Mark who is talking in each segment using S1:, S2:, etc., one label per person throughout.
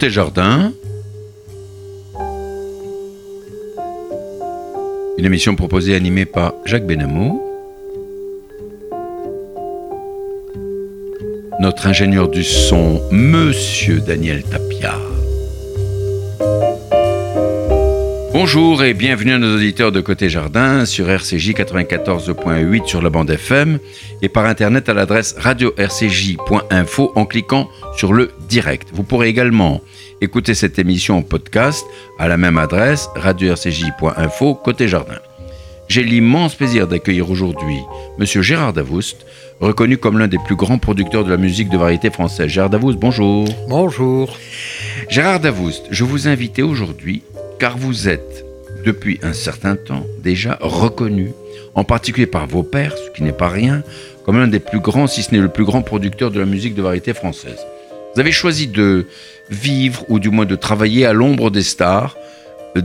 S1: Côté jardin, une émission proposée et animée par Jacques Benamou. Notre ingénieur du son, Monsieur Daniel Tapia. Bonjour et bienvenue à nos auditeurs de Côté Jardin sur RCJ 94.8 sur la bande FM et par internet à l'adresse radio-rcj.info en cliquant sur le direct. Vous pourrez également écouter cette émission en podcast à la même adresse radio-rcj.info Côté Jardin. J'ai l'immense plaisir d'accueillir aujourd'hui Monsieur Gérard Davoust, reconnu comme l'un des plus grands producteurs de la musique de variété française. Gérard Davoust, bonjour.
S2: Bonjour.
S1: Gérard Davoust, je vous invite aujourd'hui car vous êtes, depuis un certain temps, déjà reconnu, en particulier par vos pairs, ce qui n'est pas rien, comme l'un des plus grands, si ce n'est le plus grand producteur de la musique de variété française. Vous avez choisi de vivre, ou du moins de travailler à l'ombre des stars,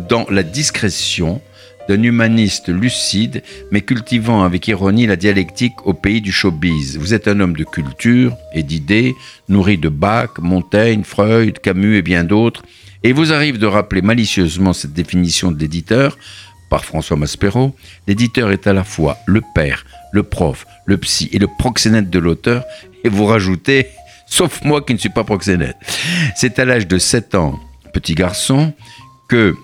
S1: dans la discrétion d'un humaniste lucide, mais cultivant avec ironie la dialectique au pays du showbiz. Vous êtes un homme de culture et d'idées, nourri de Bach, Montaigne, Freud, Camus et bien d'autres, et vous arrive de rappeler malicieusement cette définition de l'éditeur par François Maspero. L'éditeur est à la fois le père, le prof, le psy et le proxénète de l'auteur, et vous rajoutez, sauf moi qui ne suis pas proxénète. C'est à l'âge de 7 ans, petit garçon, que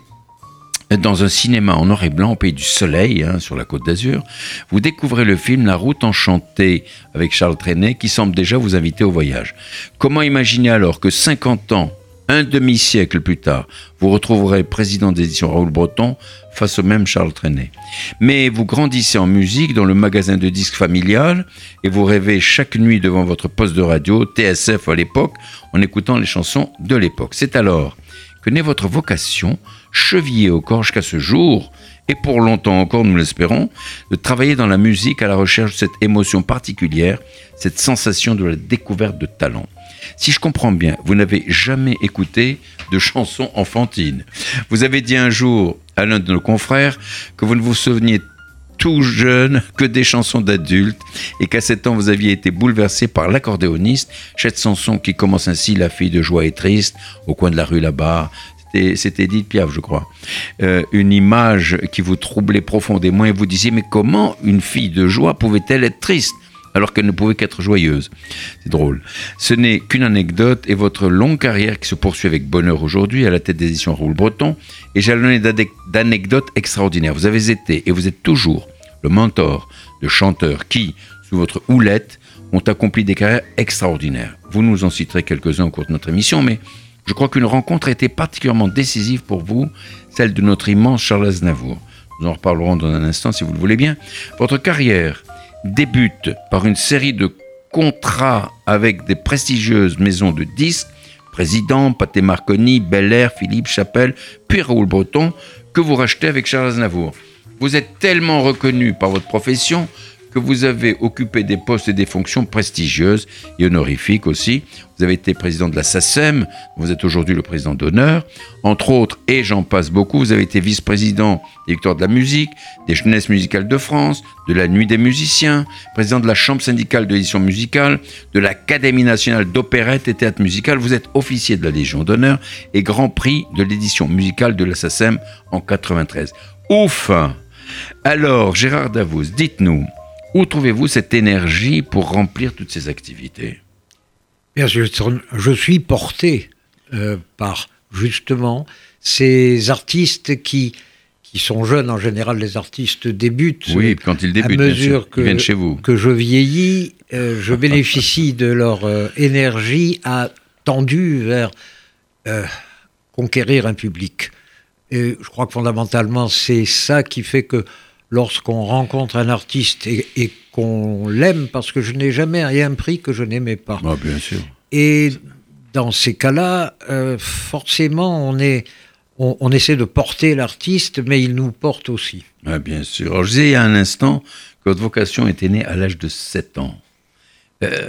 S1: dans un cinéma en noir et blanc au pays du soleil, hein, sur la côte d'Azur, vous découvrez le film La route enchantée avec Charles Trenet qui semble déjà vous inviter au voyage. Comment imaginer alors que 50 ans un demi-siècle plus tard, vous retrouverez président d'édition Raoul Breton face au même Charles Trenet. Mais vous grandissez en musique dans le magasin de disques familial et vous rêvez chaque nuit devant votre poste de radio, TSF à l'époque, en écoutant les chansons de l'époque. C'est alors que naît votre vocation, chevillée au corps jusqu'à ce jour, et pour longtemps encore, nous l'espérons, de travailler dans la musique à la recherche de cette émotion particulière, cette sensation de la découverte de talent. Si je comprends bien, vous n'avez jamais écouté de chansons enfantines. Vous avez dit un jour à l'un de nos confrères que vous ne vous souveniez tout jeune que des chansons d'adultes et qu'à 7 ans vous aviez été bouleversé par l'accordéoniste, cette chanson qui commence ainsi La fille de joie et triste au coin de la rue là-bas. C'était Edith Piaf, je crois. Euh, une image qui vous troublait profondément et vous disiez mais comment une fille de joie pouvait-elle être triste alors qu'elle ne pouvait qu'être joyeuse? C'est drôle. Ce n'est qu'une anecdote et votre longue carrière qui se poursuit avec bonheur aujourd'hui à la tête des éditions Raoul Breton est jalonnée d'anecdotes extraordinaires. Vous avez été et vous êtes toujours le mentor de chanteurs qui, sous votre houlette, ont accompli des carrières extraordinaires. Vous nous en citerez quelques-uns au cours de notre émission, mais je crois qu'une rencontre a été particulièrement décisive pour vous, celle de notre immense Charles Aznavour. Nous en reparlerons dans un instant si vous le voulez bien. Votre carrière débute par une série de contrats avec des prestigieuses maisons de disques, Président, Pathé Marconi, Bel Air, Philippe Chapelle, puis Raoul Breton, que vous rachetez avec Charles Aznavour. Vous êtes tellement reconnu par votre profession que vous avez occupé des postes et des fonctions prestigieuses et honorifiques aussi. Vous avez été président de la SACEM, vous êtes aujourd'hui le président d'honneur. Entre autres, et j'en passe beaucoup, vous avez été vice-président des de la musique, des jeunesses musicales de France, de la Nuit des musiciens, président de la Chambre syndicale de l'édition musicale, de l'Académie nationale d'opérette et théâtre musical. Vous êtes officier de la Légion d'honneur et grand prix de l'édition musicale de la SACEM en 93. Ouf Alors, Gérard Davos, dites-nous, où trouvez-vous cette énergie pour remplir toutes ces activités?
S2: Bien, je, je suis porté euh, par justement ces artistes qui, qui sont jeunes. En général, les artistes débutent.
S1: Oui, quand ils débutent,
S2: à mesure que,
S1: ils viennent chez vous.
S2: que je vieillis, euh, je bénéficie de leur euh, énergie tendue vers conquérir un public. Et je crois que fondamentalement, c'est ça qui fait que lorsqu'on rencontre un artiste et, qu'on l'aime, parce que je n'ai jamais rien pris que je n'aimais pas.
S1: Ah, bien sûr.
S2: Et dans ces cas-là, euh, forcément, on, est, on, essaie de porter l'artiste, mais il nous porte aussi.
S1: Ah, bien sûr. Alors, je disais il y a un instant que votre vocation était née à l'âge de 7 ans. Euh,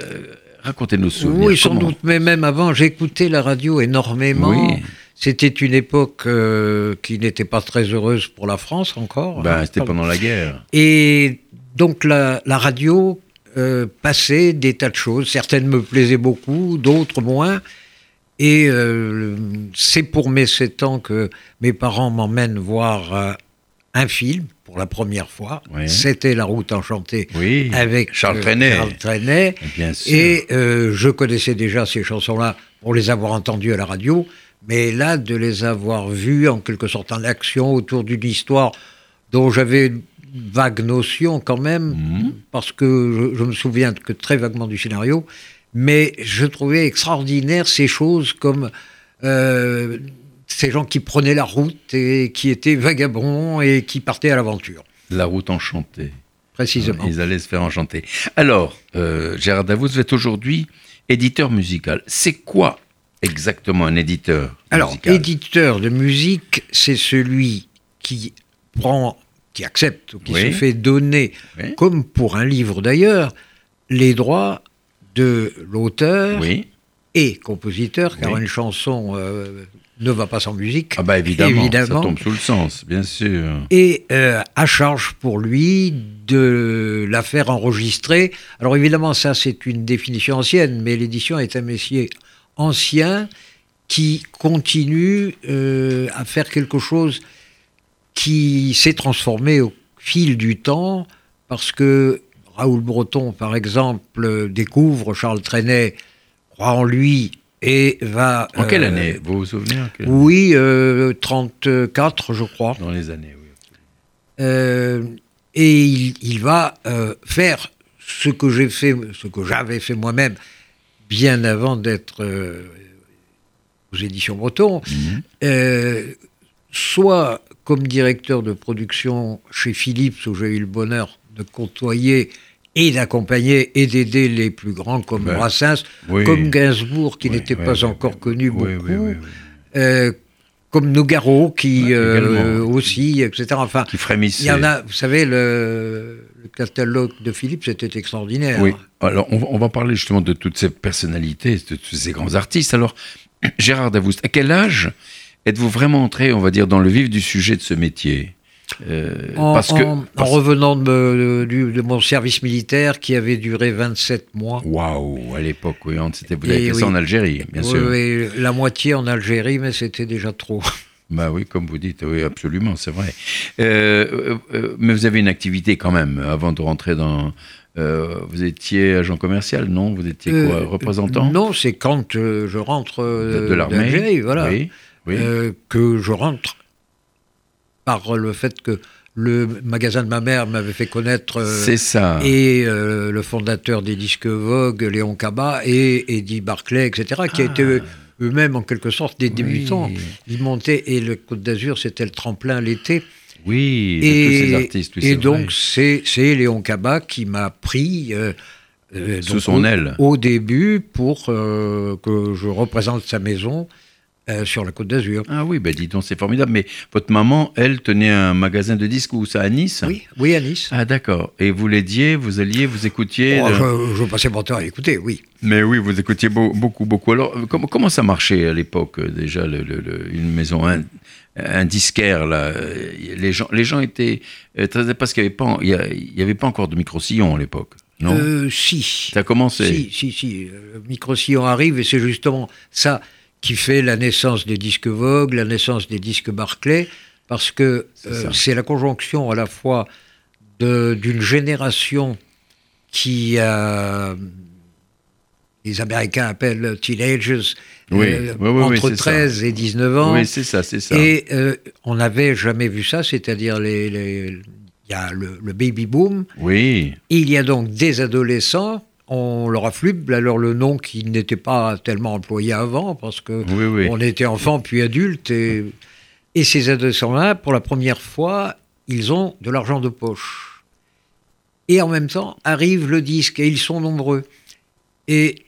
S1: Racontez-nous souvenirs.
S2: Oui, sans doute, mais même avant, j'écoutais la radio énormément. Oui. C'était une époque euh, qui n'était pas très heureuse pour la France encore.
S1: Ben, c'était pendant la guerre.
S2: Et donc la, radio euh, passait des tas de choses. Certaines me plaisaient beaucoup, d'autres moins. Et euh, c'est pour mes 7 ans que mes parents m'emmènent voir un film pour la première fois.
S1: Oui.
S2: C'était La route enchantée
S1: Oui,
S2: avec
S1: Charles Trenet.
S2: Charles Trenet.
S1: Bien sûr.
S2: Et euh, je connaissais déjà ces chansons-là pour les avoir entendues à la radio, mais là, de les avoir vues en quelque sorte en action autour d'une histoire dont j'avais une vague notion quand même,
S1: Mhm.
S2: parce que je, je me souviens que très vaguement du scénario, mais je trouvais extraordinaire ces choses comme euh, ces gens qui prenaient la route et qui étaient vagabonds et qui partaient à l'aventure,
S1: La route enchantée.
S2: précisément.
S1: Ils allaient se faire enchanter. Alors, euh, Gérard Davos, vous êtes aujourd'hui éditeur musical. C'est quoi exactement un éditeur
S2: Alors,
S1: musical
S2: éditeur de musique, c'est celui qui prend, qui accepte, qui
S1: Oui.
S2: se fait donner,
S1: Oui.
S2: comme pour un livre d'ailleurs, les droits de l'auteur
S1: Oui.
S2: et compositeur, car une chanson euh, ne va pas sans musique.
S1: Ah bah évidemment,
S2: Évidemment.
S1: ça tombe sous le sens, bien sûr.
S2: Et euh, à charge pour lui de la faire enregistrer. Alors évidemment, ça c'est une définition ancienne, mais l'édition est un métier ancien qui continue euh, à faire quelque chose qui s'est transformé au fil du temps, parce que Raoul Breton, par exemple, découvre Charles Trenet, croit en lui et va...
S1: En quelle
S2: euh,
S1: année Vous vous souvenez
S2: Oui, euh, 34, je crois.
S1: Dans les années, oui.
S2: Euh, et il, il va faire ce que j'ai fait, ce que j'avais fait moi-même, bien avant d'être euh, aux éditions Breton,
S1: Mhm.
S2: euh, soit comme directeur de production chez Philips, où j'ai eu le bonheur de côtoyer et d'accompagner et d'aider les plus grands comme
S1: Ben,
S2: Brassens,
S1: oui.
S2: comme Gainsbourg, qui
S1: Oui,
S2: n'était
S1: oui,
S2: pas encore connu beaucoup, euh, comme Nougaro, qui euh, aussi, etc. Enfin,
S1: Qui frémissait.
S2: il y en a, vous savez, le, le catalogue de Philippe, c'était extraordinaire.
S1: Oui. Alors, on, va- on va parler justement de toutes ces personnalités, de tous ces grands artistes. Alors, Gérard Davoust, à quel âge êtes-vous vraiment entré, on va dire, dans le vif du sujet de ce métier? Euh,
S2: En,
S1: Parce que.
S2: en- en
S1: parce-
S2: revenant de, me- du- de mon service militaire qui avait duré 27 mois.
S1: Waouh, à l'époque, oui, c'était, vous avez fait ça en Algérie, bien
S2: Oui,
S1: sûr.
S2: oui, la moitié en Algérie, mais c'était déjà trop.
S1: Bah oui, comme vous dites, oui, absolument, c'est vrai. Euh, euh, euh, mais vous avez une activité quand même, avant de rentrer dans... euh, vous étiez agent commercial, non? Vous étiez quoi, représentant?
S2: Non, c'est quand je rentre
S1: de, de l'armée
S2: voilà,
S1: Oui, oui.
S2: que je rentre par le fait que le magasin de ma mère m'avait fait connaître euh,
S1: c'est ça.
S2: et euh, le fondateur des disques Vogue, Léon Cabat, et Eddie Barclay, etc., qui
S1: Ah.
S2: étaient eux-mêmes en quelque sorte des
S1: Oui.
S2: débutants. Ils montaient, et le Côte d'Azur, c'était le tremplin l'été.
S1: Oui, de
S2: Et,
S1: tous ces artistes, oui,
S2: et donc, c'est Léon Cabat qui m'a pris euh, euh,
S1: Sous son
S2: au-
S1: aile.
S2: au début pour euh, que je représente sa maison euh, sur la Côte d'Azur.
S1: Ah oui, ben dis donc, c'est formidable. Mais votre maman, elle, tenait un magasin de disques où ça, à Nice?
S2: Oui, oui, à Nice.
S1: Ah d'accord. Et vous l'aidiez, vous alliez, vous écoutiez
S2: Oh,
S1: le-
S2: je, je passais mon temps à écouter, oui.
S1: Mais oui, vous écoutiez beau- beaucoup, beaucoup. Alors, euh, comment, comment ça marchait à l'époque, euh, déjà, le- le- le- une maison, un, un disquaire, là les gens, les gens étaient très... Parce qu'il n'y avait, pas- il y avait pas encore de micro-sillon à l'époque, non?
S2: Euh, si.
S1: Ça a commencé
S2: Si, si, si. Le micro-sillon arrive et c'est justement ça qui fait la naissance des disques Vogue, la naissance des disques Barclay, parce que
S1: C'est
S2: euh, la conjonction à la fois d'une génération qui a. Les Américains appellent teenagers,
S1: Oui,
S2: euh,
S1: oui, oui, oui,
S2: entre
S1: c'est ça.
S2: 13 et 19 ans.
S1: Oui, c'est ça, c'est ça.
S2: Et euh, on n'avait jamais vu ça, c'est-à-dire les, les- il y a le, le baby boom,
S1: Oui,
S2: il y a donc des adolescents, on leur afflume alors le nom qui n'était pas tellement employé avant, parce que
S1: oui, oui.
S2: on était enfant puis adulte, et, et ces adolescents-là, pour la première fois, ils ont de l'argent de poche. Et en même temps, arrive le disque, et ils sont nombreux. Et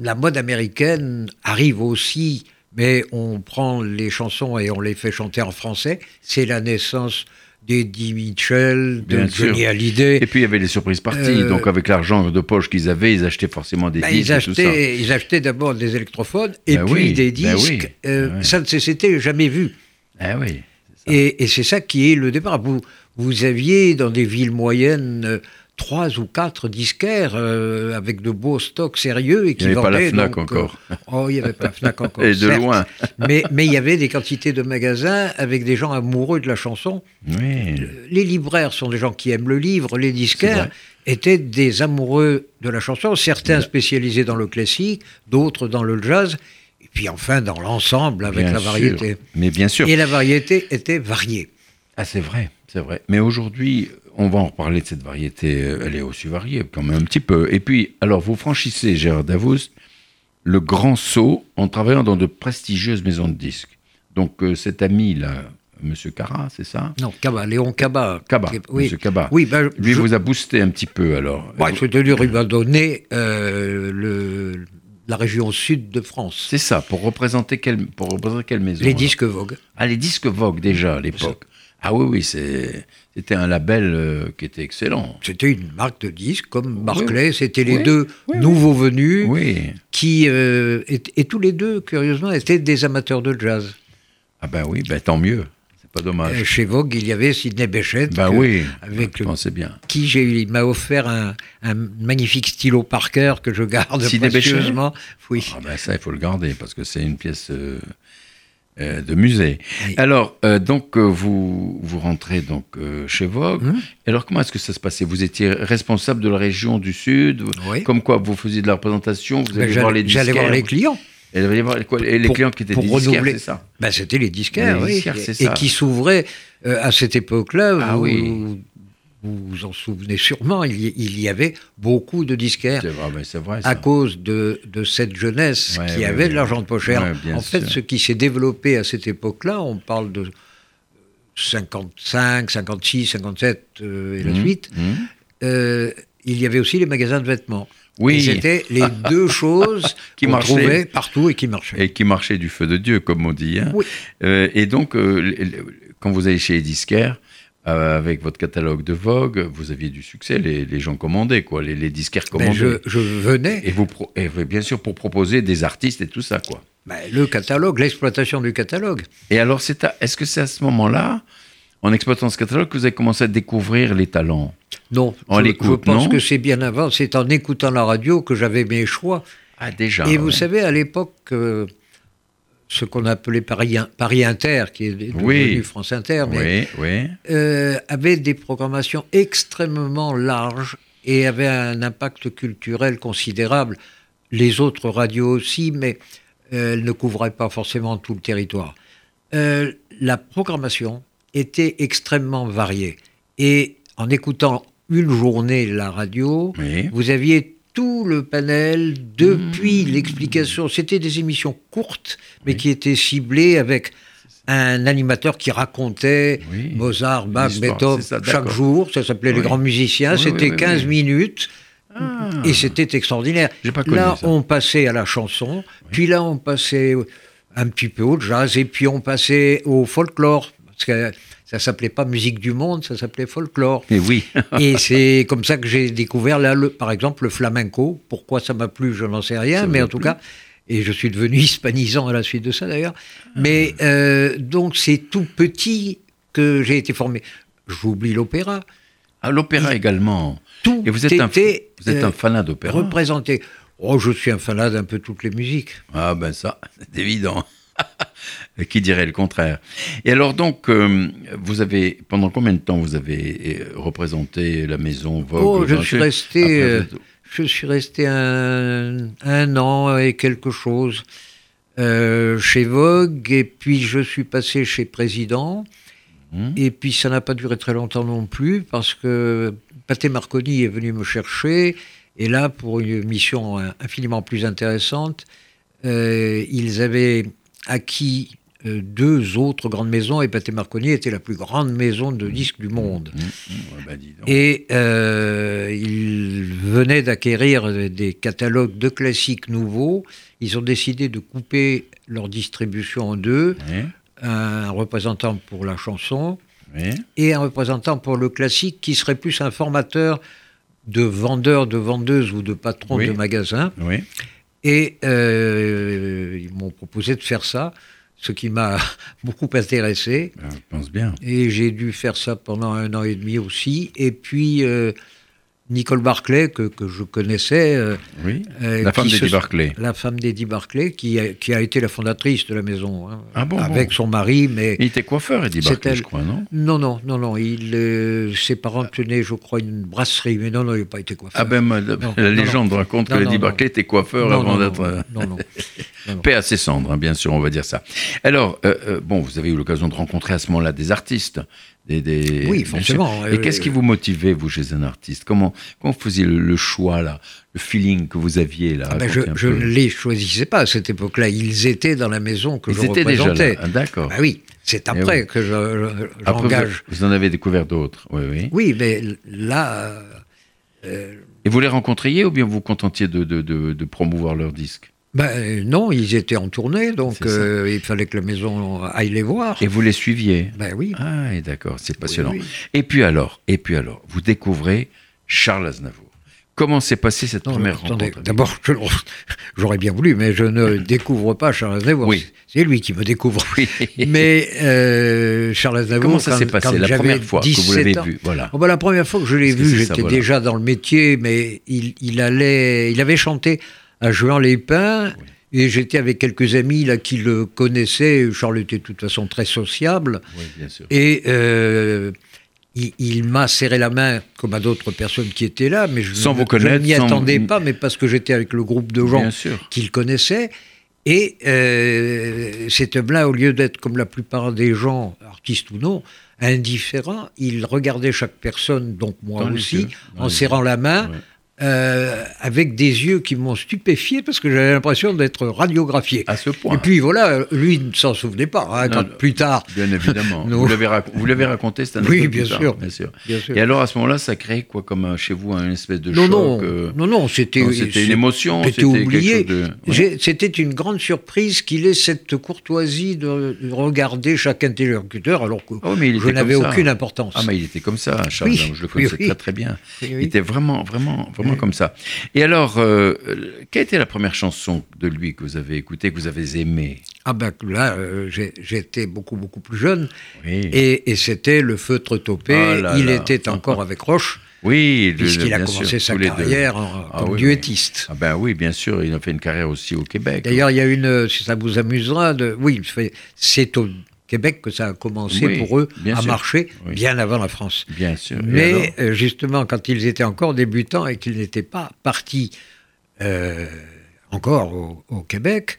S2: la mode américaine arrive aussi, mais on prend les chansons et on les fait chanter en français. C'est la naissance d'Eddie Mitchell, de
S1: Bien sûr.
S2: Johnny Hallyday.
S1: Et puis il y avait les surprises parties.
S2: Euh,
S1: Donc avec l'argent de poche qu'ils avaient, ils achetaient forcément des
S2: Bah,
S1: disques
S2: ils,
S1: et tout ça.
S2: achetaient, ils achetaient d'abord des électrophones et
S1: Ben
S2: puis
S1: oui,
S2: des
S1: ben
S2: disques.
S1: oui,
S2: Euh. Ça ne s'était jamais vu.
S1: Ah oui.
S2: Et, et c'est ça qui est le départ. Vous, vous aviez dans des villes moyennes euh, trois ou quatre disquaires euh, avec de beaux stocks sérieux et qui
S1: Il n'y avait pas la FNAC
S2: donc,
S1: encore.
S2: euh, oh, il n'y avait pas la FNAC encore.
S1: Et de
S2: certes.
S1: loin.
S2: Mais, mais il y avait des quantités de magasins avec des gens amoureux de la chanson.
S1: Oui.
S2: Les libraires sont des gens qui aiment le livre, les disquaires étaient des amoureux de la chanson, certains spécialisés dans le classique, d'autres dans le jazz, et puis enfin dans l'ensemble avec
S1: Bien
S2: la
S1: sûr.
S2: variété.
S1: Mais bien sûr.
S2: Et la variété était variée.
S1: Ah, c'est vrai, c'est vrai. Mais aujourd'hui, on va en reparler de cette variété. euh, Elle est aussi variée, quand même, un petit peu. Et puis, alors, vous franchissez, Gérard Davoust, le grand saut en travaillant dans de prestigieuses maisons de disques. Donc, euh, cet ami-là, Monsieur Cara, c'est ça?
S2: Non, Kaba, Léon. Kaba, qui- Oui,
S1: Monsieur Kaba.
S2: oui ben,
S1: Lui
S2: je-
S1: vous a boosté un petit peu, alors.
S2: Ouais, c'est-à-dire, il m'a donné euh, le, la région sud de France.
S1: C'est ça, pour représenter quelle, pour représenter quelle maison
S2: Les disques Vogue.
S1: Ah, les disques Vogue, déjà, à l'époque. Ah oui, oui, c'est- c'était un label euh, qui était excellent.
S2: C'était une marque de disques comme Barclay. C'était les
S1: Oui,
S2: deux
S1: oui,
S2: nouveaux venus
S1: Oui.
S2: qui, euh, et, et tous les deux, curieusement, étaient des amateurs de jazz.
S1: Ah ben oui, ben tant mieux. C'est pas dommage.
S2: Euh, chez Vogue, il y avait Sidney Bechet,
S1: Ben
S2: que-
S1: oui,
S2: avec
S1: je
S2: le-
S1: pensais bien.
S2: qui j'ai eu- il m'a offert un, un magnifique stylo Parker que je garde
S1: Sidney
S2: précieusement. Oui.
S1: Ah ben ça, il faut le garder parce que c'est une pièce euh, de musée.
S2: Oui.
S1: Alors, euh, donc, euh, vous, vous rentrez donc chez Vogue.
S2: Hum.
S1: Alors, comment est-ce que ça se passait? Vous étiez responsable de la région du Sud?
S2: Oui.
S1: Comme quoi, vous faisiez de la représentation Vous
S2: Ben,
S1: alliez voir les
S2: J'allais j'allais voir les clients.
S1: Et vous alliez voir quoi, et les
S2: Pour-
S1: clients qui étaient
S2: pour renouveler.
S1: c'est ça?
S2: Ben, C'était les disquaires,
S1: Les
S2: oui.
S1: disquaires,
S2: et
S1: ça.
S2: qui s'ouvraient euh, à cette époque-là.
S1: Ah oui.
S2: Vous vous en souvenez sûrement, il y, il y avait beaucoup de disquaires.
S1: C'est vrai, c'est vrai.
S2: À cause de, de cette jeunesse
S1: Ouais,
S2: qui
S1: ouais,
S2: avait
S1: ouais.
S2: de l'argent de
S1: bien
S2: en fait,
S1: sûr.
S2: ce qui s'est développé à cette époque-là, on parle de 55, 56, 57 euh, et la
S1: Mhm,
S2: suite,
S1: mhm.
S2: euh, il y avait aussi les magasins de vêtements.
S1: Oui.
S2: C'était les deux choses
S1: Qui
S2: qu'on
S1: marchaient.
S2: trouvait partout et qui marchaient.
S1: Et qui marchait du feu de Dieu, comme on dit. hein.
S2: Oui.
S1: Euh, et donc, euh, quand vous allez chez les disquaires, euh, avec votre catalogue de Vogue, vous aviez du succès, les, les gens commandaient, quoi, les, les disquaires
S2: Ben,
S1: commandaient.
S2: je, je venais,
S1: Et, vous pro- et bien sûr pour proposer des artistes et tout ça, quoi.
S2: ben, le catalogue, l'exploitation du catalogue.
S1: Et alors, est-ce que c'est à ce moment-là, en exploitant ce catalogue, que vous avez commencé à découvrir les talents?
S2: Non,
S1: On
S2: je, je pense
S1: non?
S2: que c'est bien avant. C'est en écoutant la radio que j'avais mes choix.
S1: Ah, déjà.
S2: Et vous savez, à l'époque, euh, ce qu'on appelait Paris, Paris Inter, qui est devenu
S1: Oui.
S2: France Inter, mais
S1: Oui, oui.
S2: euh, avait des programmations extrêmement larges et avait un impact culturel considérable. Les autres radios aussi, mais euh, elles ne couvraient pas forcément tout le territoire. Euh, la programmation était extrêmement variée. Et en écoutant une journée la radio, vous aviez tout le panel depuis l'explication. C'était des émissions courtes, mais
S1: Oui.
S2: qui étaient ciblées avec un animateur qui racontait
S1: Oui.
S2: Mozart, Bach, Beethoven
S1: ça,
S2: chaque jour. Ça s'appelait
S1: Oui.
S2: Les Grands Musiciens. C'était
S1: oui, oui,
S2: 15
S1: oui.
S2: minutes.
S1: Ah.
S2: Et c'était extraordinaire.
S1: J'ai pas connu
S2: Là,
S1: ça.
S2: on passait à la chanson, puis là, on passait un petit peu au jazz, et puis on passait au folklore. Parce que ça s'appelait pas musique du monde, ça s'appelait folklore.
S1: Et oui.
S2: Et c'est comme ça que j'ai découvert, là, le, par exemple, le flamenco. Pourquoi ça m'a plu, je n'en sais rien,
S1: Ça
S2: mais en tout
S1: plu
S2: cas, et je suis devenu hispanisant à la suite de ça d'ailleurs. Mais euh, donc c'est tout petit que j'ai été formé. J'oublie l'opéra.
S1: Ah, l'opéra également.
S2: Tout
S1: Et vous êtes un, vous êtes
S2: euh,
S1: un fanat d'opéra
S2: représenté. Oh, je suis un fanat d'un peu toutes les musiques.
S1: Ah ben ça, c'est évident. Qui dirait le contraire? Et alors donc, euh, vous avez pendant combien de temps vous avez euh, représenté la maison Vogue
S2: Oh, je suis resté, euh, je suis resté un, un an et quelque chose euh, chez Vogue, et puis je suis passé chez Président,
S1: Hmm.
S2: et puis ça n'a pas duré très longtemps non plus, parce que Pathé Marconi est venu me chercher, et là, pour une mission infiniment plus intéressante, ils avaient acquis euh, deux autres grandes maisons, et Pathé Marconi était la plus grande maison de disques du monde.
S1: Hum, hum, ouais, bah.
S2: Et euh, ils venaient d'acquérir des catalogues de classiques nouveaux. Ils ont décidé de couper leur distribution en deux. Un représentant pour la chanson et un représentant pour le classique qui serait plus un formateur de vendeurs, de vendeuses ou de patrons
S1: Oui.
S2: de magasins.
S1: oui.
S2: Et euh, ils m'ont proposé de faire ça, ce qui m'a beaucoup intéressé.
S1: Ben, je pense bien.
S2: Et j'ai dû faire ça pendant un an et demi aussi. Et puis, euh, Nicole Barclay, que, que je connaissais. euh,
S1: Oui.
S2: euh,
S1: La femme d'Eddie Barclay.
S2: La femme d'Eddie Barclay, qui a, qui a été la fondatrice de la maison. hein,
S1: Ah bon,
S2: Avec
S1: bon.
S2: son mari, mais.
S1: Il était coiffeur, Eddie Barclay, je crois, non?
S2: Non, non, non, non. Il, euh, ses parents tenaient, je crois, une brasserie. Mais non, non, il n'a pas été coiffeur.
S1: Ah ben, ma- la
S2: non,
S1: légende raconte
S2: Non,
S1: que Eddie. Barclay était coiffeur avant d'être...
S2: non, non.
S1: Paix à ses cendres, hein, bien sûr, on va dire ça. Alors, euh, bon, vous avez eu l'occasion de rencontrer à ce moment-là des artistes. Des, des-
S2: Oui, forcément,
S1: sûr. Et
S2: euh,
S1: qu'est-ce qui vous motivait, vous, chez un artiste? Comment, comment vous faisiez le, le choix, là, le feeling que vous aviez, là
S2: Ah ben, je ne les choisissais pas à cette époque-là. Ils étaient dans la maison que
S1: Ils
S2: je
S1: étaient déjà là,
S2: représentais.
S1: ah, d'accord.
S2: Ah oui, c'est après
S1: oui.
S2: que je- je- j'engage.
S1: vous, vous en avez découvert d'autres, oui, oui.
S2: Oui, mais là, euh, euh,
S1: Et vous les rencontriez ou bien vous vous contentiez de, de, de, de promouvoir leurs disques?
S2: Ben, euh, non, ils étaient en tournée, donc euh, il fallait que la maison aille les voir.
S1: Et vous les suiviez
S2: Ben oui.
S1: Ah, d'accord, c'est passionnant.
S2: oui.
S1: Et puis alors, et puis alors, vous découvrez Charles Aznavour. Comment s'est passée cette
S2: Non,
S1: première
S2: attendez,
S1: rencontre
S2: D'abord, j'aurais bien voulu, mais je ne découvre pas Charles Aznavour.
S1: Oui.
S2: C'est lui qui me découvre.
S1: lui
S2: Mais euh, Charles Aznavour,
S1: Comment ça s'est passé la première fois que vous
S2: 17
S1: l'avez vu Voilà.
S2: Oh, bah, la première fois que je l'ai vu, j'étais
S1: voilà.
S2: déjà dans le métier, mais il, il allait, il avait chanté à Juan Lépin. Et j'étais avec quelques amis là qui le connaissaient. Charles était de toute façon très sociable.
S1: Oui, bien sûr.
S2: Et euh, il, il m'a serré la main, comme à d'autres personnes qui étaient là, mais je
S1: Sans vous connaître,
S2: je ne m'y
S1: sans-
S2: attendais pas, mais parce que j'étais avec le groupe de gens qu'il connaissait. Et euh, cet homme-là, au lieu d'être comme la plupart des gens, artistes ou non, indifférent, il regardait chaque personne, donc moi
S1: Dans
S2: aussi, en serrant la main,
S1: Ouais.
S2: Euh, avec des yeux qui m'ont stupéfié parce que j'avais l'impression d'être radiographié.
S1: À ce point.
S2: Et puis voilà, lui ne s'en souvenait pas. hein,
S1: Non,
S2: quand
S1: non.
S2: plus tard,
S1: Bien évidemment. Vous l'avez rac- raconté, cette
S2: Oui,
S1: anecdote
S2: bien
S1: tard,
S2: sûr.
S1: bien sûr.
S2: bien sûr.
S1: Et alors, à ce moment-là, ça crée quoi comme chez vous un espèce de
S2: non,
S1: choc
S2: non,
S1: euh,
S2: non, non, c'était
S1: une émotion
S2: C'était oublié.
S1: de... Ouais.
S2: C'était une grande surprise qu'il ait cette courtoisie de de regarder chaque interlocuteur alors que
S1: Oh, mais
S2: je n'avais aucune importance.
S1: Ah, mais il était comme ça, Charles.
S2: Oui,
S1: je le
S2: oui,
S1: connaissais
S2: oui.
S1: très très bien.
S2: Oui,
S1: Il
S2: oui.
S1: était vraiment, vraiment, vraiment
S2: Oui.
S1: comme ça. Et alors, euh, quelle était la première chanson de lui que vous avez écoutée, que vous avez aimée?
S2: Ah ben là, euh, j'étais beaucoup, beaucoup plus jeune.
S1: Oui,
S2: Et, et c'était le feutre topé.
S1: Oh là
S2: il
S1: là.
S2: était encore avec Roche,
S1: oui
S2: puisqu'il a commencé
S1: sûr,
S2: sa carrière en-
S1: Ah
S2: comme
S1: oui,
S2: duettiste.
S1: Ah ben oui, bien sûr, il a fait une carrière aussi au Québec.
S2: D'ailleurs, il y a une, si ça vous amusera, de, oui, c'est au Québec que ça a commencé
S1: Oui,
S2: pour eux
S1: bien
S2: à
S1: sûr.
S2: marcher,
S1: Oui.
S2: bien avant la France.
S1: Bien sûr. Alors
S2: Mais euh, justement, quand ils étaient encore débutants et qu'ils n'étaient pas partis euh, encore au, au Québec,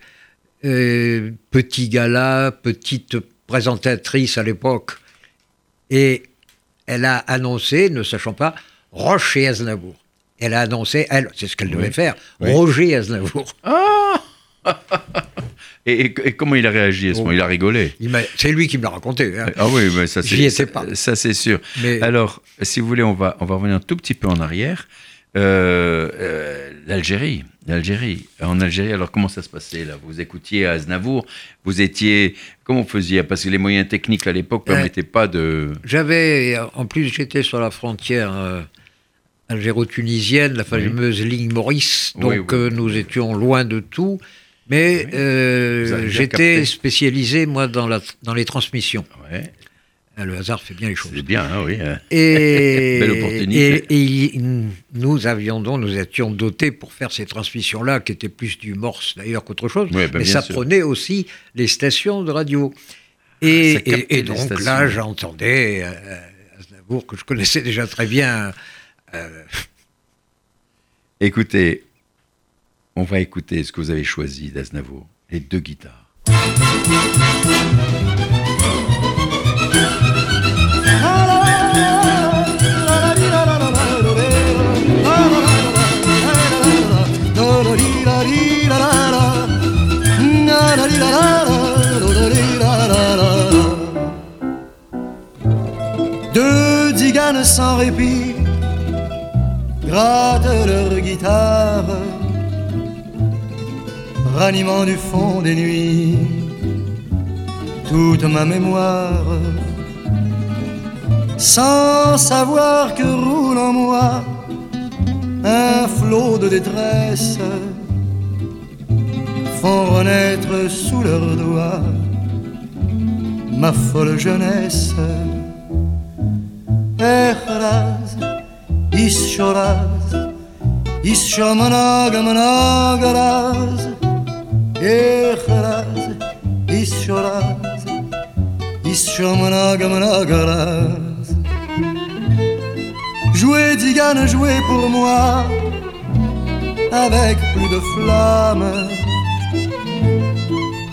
S2: euh, petit gala, petite présentatrice à l'époque, et elle a annoncé, ne sachant pas, Roche et Aznavour. Elle a annoncé, elle, c'est ce qu'elle devait faire. Roger Aznavour.
S1: Et, et- et comment il a réagi à ce
S2: Oh.
S1: moment Il a rigolé.
S2: C'est lui qui me l'a raconté. hein.
S1: Ah oui, mais ça c'est
S2: J'y étais pas.
S1: Ça c'est sûr.
S2: Mais
S1: Alors, si vous voulez, on va on va revenir un tout petit peu en arrière. Euh, euh, L'Algérie, l'Algérie. En Algérie, alors comment ça se passait là? Vous écoutiez à Aznavour, vous étiez comment vous faisiez? Parce que les moyens techniques à l'époque ne
S2: Euh,
S1: permettaient pas de.
S2: J'avais, en plus, j'étais sur la frontière algéro-tunisienne, la fameuse ligne Maurice, donc
S1: Oui, oui.
S2: nous étions loin de tout. Mais
S1: Oui.
S2: euh, j'étais spécialisé, moi, dans, la, dans les transmissions.
S1: Ouais,
S2: Ah, Le hasard fait bien les choses.
S1: c'est bien, hein, oui. hein.
S2: Et,
S1: Belle opportunité.
S2: et- nous avions donc, nous étions dotés pour faire ces transmissions-là, qui étaient plus du morse d'ailleurs qu'autre chose,
S1: Ouais, bah,
S2: mais ça
S1: sûr.
S2: prenait aussi les stations de radio.
S1: Ah,
S2: Et, et- donc
S1: stations.
S2: là, j'entendais euh, Aznavour, que je connaissais déjà très bien. euh,
S1: Écoutez, on va écouter ce que vous avez choisi d'Aznavour, les deux guitares.
S3: Deux diganes sans répit grattent leur guitare, ranimant du fond des nuits. Toute ma mémoire, sans savoir que roule en moi un flot de détresse, font renaître sous leurs doigts ma folle jeunesse. יחרז איש שורז איש שומנג Jouez Digane, jouez pour moi avec plus de flamme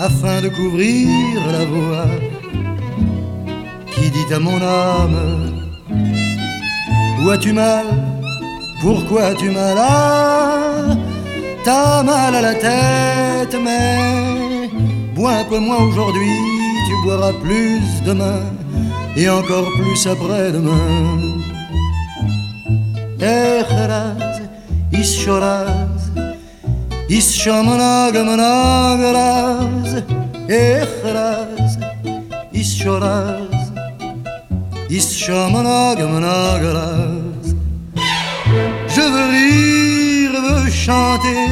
S3: afin de couvrir la voix qui dit à mon âme Où as-tu mal? Pourquoi as-tu mal? Ah, T'as mal à la tête, mais bois un peu moins aujourd'hui, tu boiras plus demain et encore plus après-demain. Echeraz, ischoraz, ischomanagamanagaraz, echeraz, ischoraz. Je veux rire, chanter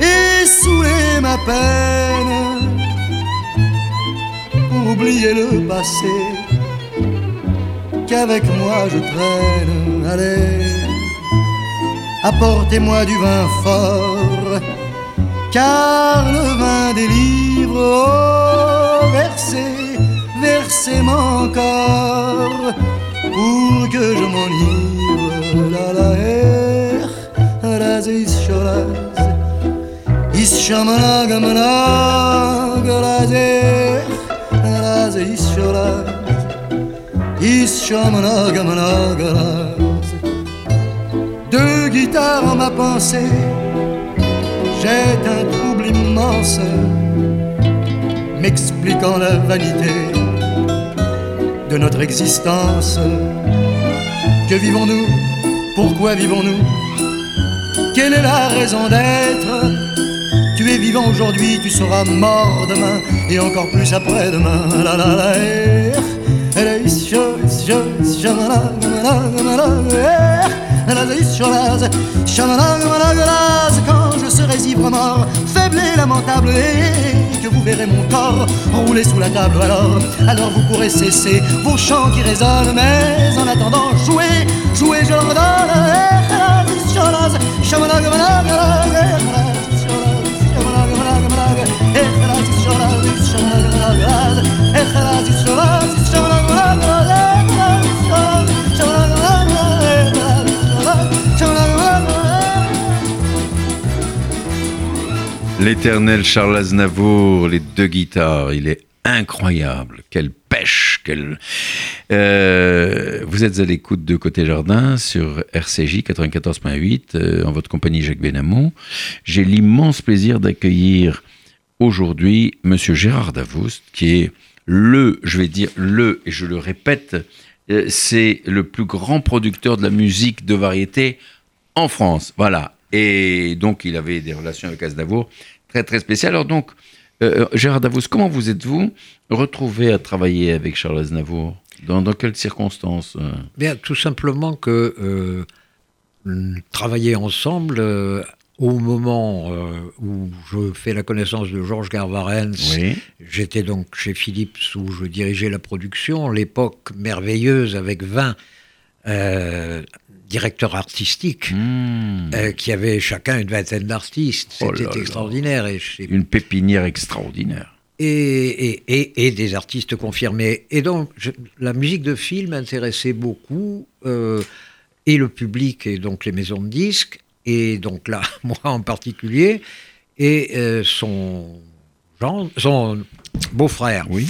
S3: et saouler ma peine, oublier le passé qu'avec moi je traîne. Allez, apportez-moi du vin fort, car le vin délivre, oh, versé versez mon corps pour que je m'enivre. La la er, Deux guitares en ma pensée, j'ai un trouble immense. M'expliquant la vanité de notre existence. Que vivons-nous? Pourquoi vivons-nous? Quelle est la raison d'être Tu es vivant aujourd'hui, tu seras mort demain et encore plus après-demain. La la la quand je serai ivre mort, faible et lamentable, et que vous verrez mon corps rouler sous la table, alors, alors vous pourrez cesser vos chants qui résonnent, mais en attendant, jouez, jouez, je
S1: L'éternel Charles Aznavour, les deux guitares, il est incroyable. Quelle pêche Euh, vous êtes à l'écoute de Côté Jardin sur RCJ 94.8 euh, en votre compagnie Jacques Benamou. J'ai l'immense plaisir d'accueillir aujourd'hui Monsieur Gérard Davoust, qui est le, je vais dire le, et je le répète, euh, c'est le plus grand producteur de la musique de variété en France. Voilà. Et donc, il avait des relations avec Aznavour très très spécial. Alors donc, euh, Gérard Davos, comment vous êtes-vous retrouvé à travailler avec Charles Aznavour? Dans, dans, quelles circonstances euh?
S2: Bien, tout simplement que euh, travailler ensemble au moment où je fais la connaissance de Georges Garvarens, j'étais donc chez Philips où je dirigeais la production, l'époque merveilleuse avec 20 directeurs artistiques hmm. euh, qui avaient chacun une vingtaine d'artistes. Oh C'était extraordinaire. Et
S1: une pépinière extraordinaire.
S2: Et, et, et, des artistes confirmés. Et donc, la musique de film intéressait beaucoup, euh, et le public, et donc les maisons de disques, et donc là, moi en particulier, et euh, son, son beau-frère.
S1: Oui.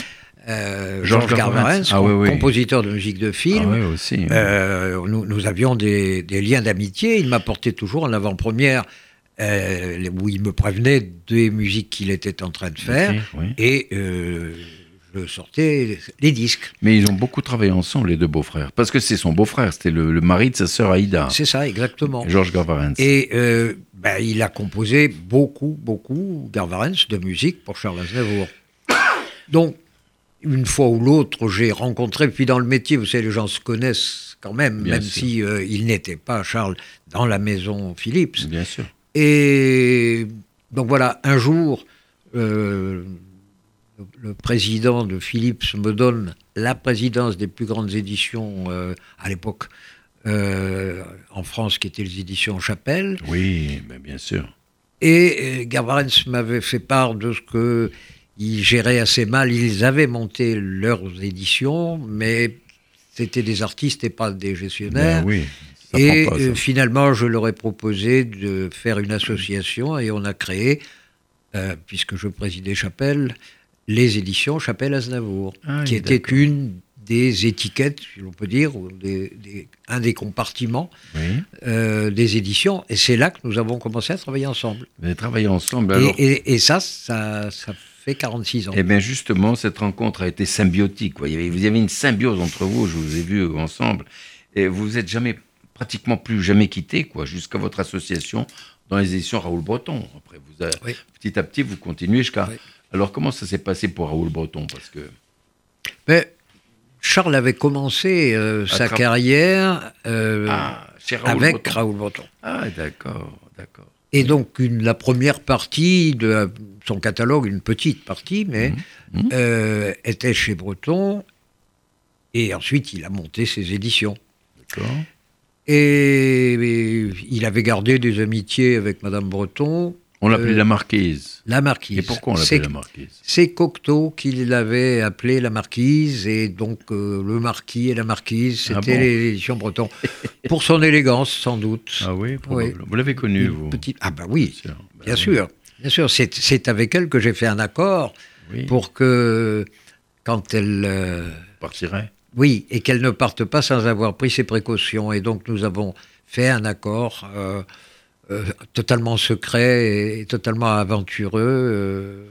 S2: Euh, Georges Garvarens, ah compositeur de musique de film.
S1: Ah aussi,
S2: euh, nous, avions des, liens d'amitié. Il m'apportait toujours en avant-première euh, où il me prévenait des musiques qu'il était en train de faire. et je sortais les disques.
S1: Mais ils ont beaucoup travaillé ensemble, les deux beaux-frères. Parce que c'est son beau-frère, c'était le, mari de sa sœur Aïda.
S2: C'est ça, exactement.
S1: Georges Garvarens.
S2: Et ben, il a composé beaucoup, beaucoup, Garvarens, de musique pour Charles Aznavour. Donc, une fois ou l'autre, j'ai rencontré, puis dans le métier, vous savez, les gens se connaissent quand même, même si euh, il n'était pas, Charles, dans la maison Philips.
S1: Bien sûr.
S2: Et donc voilà, un jour, euh, le, président de Philips me donne la présidence des plus grandes éditions euh, à l'époque en France, qui étaient les éditions Chapelle.
S1: Oui, ben, bien sûr.
S2: Et Garbarens m'avait fait part de ce que ils géraient assez mal. Ils avaient monté leurs éditions, mais c'était des artistes et pas des gestionnaires.
S1: Ben oui.
S2: Et
S1: pas,
S2: euh, finalement, je leur ai proposé de faire une association et on a créé, euh, puisque je présidais Chapelle, les éditions Chapelle Aznavour,
S1: Ah oui,
S2: qui était une des étiquettes, si l'on peut dire, ou des- des- un des compartiments
S1: Oui.
S2: euh, des éditions. Et c'est là que nous avons commencé à travailler ensemble.
S1: Vous avez travaillé ensemble.
S2: Et-
S1: Alors,
S2: et, et ça, ça, ça fait 46 ans.
S1: Eh bien, justement, cette rencontre a été symbiotique. Vous avez une symbiose entre vous, je vous ai vu ensemble, et vous vous êtes jamais, pratiquement plus jamais quittés, quoi, jusqu'à votre association dans les éditions Raoul Breton. Après, vous avez-
S2: Oui.
S1: petit à petit, vous continuez jusqu'à.
S2: Oui.
S1: Alors, comment ça s'est passé pour Raoul Breton? Parce que
S2: Mais Charles avait commencé euh, sa
S1: tra-
S2: carrière euh,
S1: ah, Raoul
S2: avec
S1: Breton.
S2: Raoul Breton.
S1: Ah, d'accord, d'accord.
S2: Et donc, une, la première partie de son catalogue, une petite partie, mais
S1: Mhm.
S2: euh, était chez Breton. Et ensuite, il a monté ses éditions.
S1: D'accord.
S2: Et, et il avait gardé des amitiés avec Madame Breton,
S1: On l'appelait la marquise.
S2: la marquise.
S1: Et pourquoi on l'appelait la marquise?
S2: C'est Cocteau qui l'avait appelé la marquise, et donc euh, le marquis et la marquise,
S1: Ah
S2: c'était
S1: bon
S2: les. Pour son élégance, sans doute.
S1: Ah oui. Vous l'avez connu,
S2: Une
S1: vous
S2: petite- Ah bah oui,
S1: sûr. Bah
S2: bien
S1: oui.
S2: sûr. Bien sûr, c'est avec elle que j'ai fait un accord
S1: Oui,
S2: pour que, quand elle... euh,
S1: partirait.
S2: oui, et qu'elle ne parte pas sans avoir pris ses précautions. Et donc nous avons fait un accord euh, totalement secret et, totalement aventureux euh,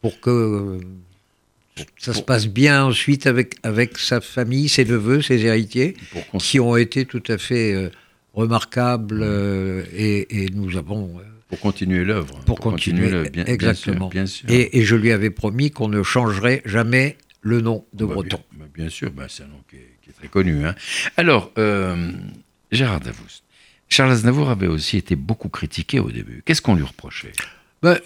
S2: pour que euh, ça se passe bien ensuite avec, avec sa famille, ses neveux, ses héritiers,
S1: Pour
S2: qui ont été tout à fait euh, remarquables euh, et, et nous avons... euh,
S1: Pour continuer l'œuvre.
S2: pour, continuer,
S1: le- bien,
S2: exactement.
S1: Bien sûr. bien sûr.
S2: Et, et je lui avais promis qu'on ne changerait jamais le nom de
S1: Bah,
S2: Breton.
S1: Bien, bah, bien sûr, bah, c'est un nom qui est, qui est très connu. hein. Alors, euh, Gérard Davoust. Charles Aznavour avait aussi été beaucoup critiqué au début. Qu'est-ce qu'on lui reprochait?
S2: Ben,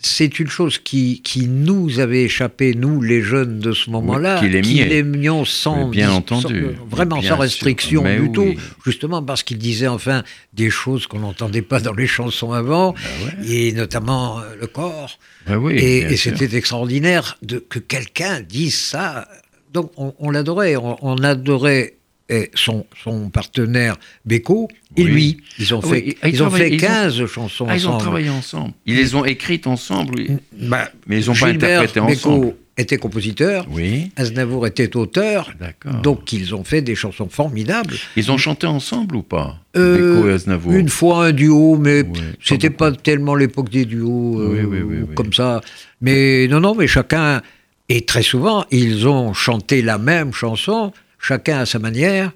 S2: c'est une chose qui, qui nous avait échappé, nous les jeunes de ce moment-là,
S1: qu'il aimiait.
S2: l'aimions sans,
S1: bien entendu.
S2: sans- vraiment
S1: Bien
S2: sans restriction du tout,
S1: oui.
S2: justement parce qu'il disait enfin des choses qu'on n'entendait pas dans les chansons avant,
S1: ouais.
S2: et notamment euh, le corps.
S1: Oui,
S2: et c'était extraordinaire de, que quelqu'un dise ça. Donc on, on l'adorait, on, on adorait eh, son, son partenaire Beko et lui. Ils ont
S1: Ah
S2: fait,
S1: oui, ils
S2: ils ont fait
S1: ils ont-
S2: 15 chansons
S1: Ah, ils ont
S2: ensemble.
S1: travaillé ensemble. Ils les ont écrites ensemble, oui.
S2: Bah,
S1: mais ils n'ont pas interprété ensemble.
S2: était compositeur,
S1: Oui,
S2: Aznavour était auteur, donc ils ont fait des chansons formidables.
S1: Ils ont chanté ensemble ou pas
S2: Euh,
S1: Beko et Aznavour?
S2: Une fois un duo, mais
S1: Ouais,
S2: c'était
S1: pas
S2: pas, tellement l'époque des duos euh,
S1: Oui, oui, oui, oui.
S2: comme ça. Mais non, non, mais chacun, et très souvent, ils ont chanté la même chanson, chacun à sa manière.